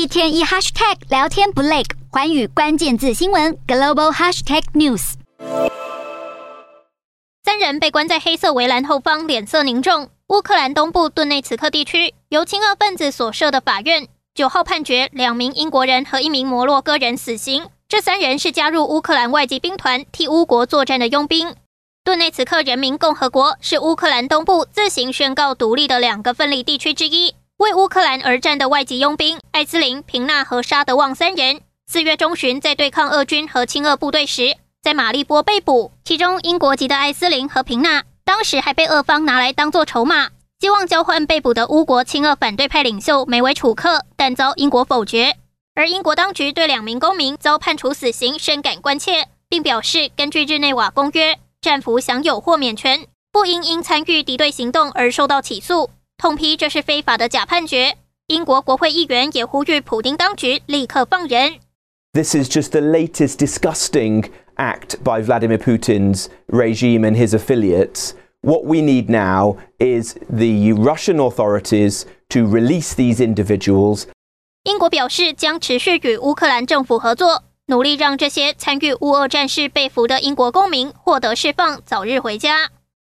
一天一 hashtag 聊天不累，寰宇关键字新闻 global hashtag news。三人被关在黑色围栏后方，脸色凝重。乌克兰东部顿内茨克地区由亲俄分子所设的法院九号判决两名英国人和一名摩洛哥人死刑。这三人是加入乌克兰外籍兵团替乌国作战的佣兵。顿内茨克人民共和国是乌克兰东部自行宣告独立的两个分离地区之一。为乌克兰而战的外籍佣兵艾斯林、平纳和沙德旺三人，四月中旬在对抗俄军和亲俄部队时，在马利波被捕。其中英国籍的艾斯林和平纳，当时还被俄方拿来当作筹码，希望交换被捕的乌国亲俄反对派领袖梅维楚克，但遭英国否决。而英国当局对两名公民遭判处死刑深感关切，并表示，根据日内瓦公约，战俘享有豁免权，不应因参与敌对行动而受到起诉。痛批这是非法的假判决。英国国会议员也呼吁普丁当局立刻放人。This is just the latest disgusting act by Vladimir Putin's regime and his affiliates. What we need now is the Russian authorities to release these individuals. 英国表示将持续与乌克兰政府合作，努力让这些参与乌俄战事被俘的英国公民获得释放，早日回家。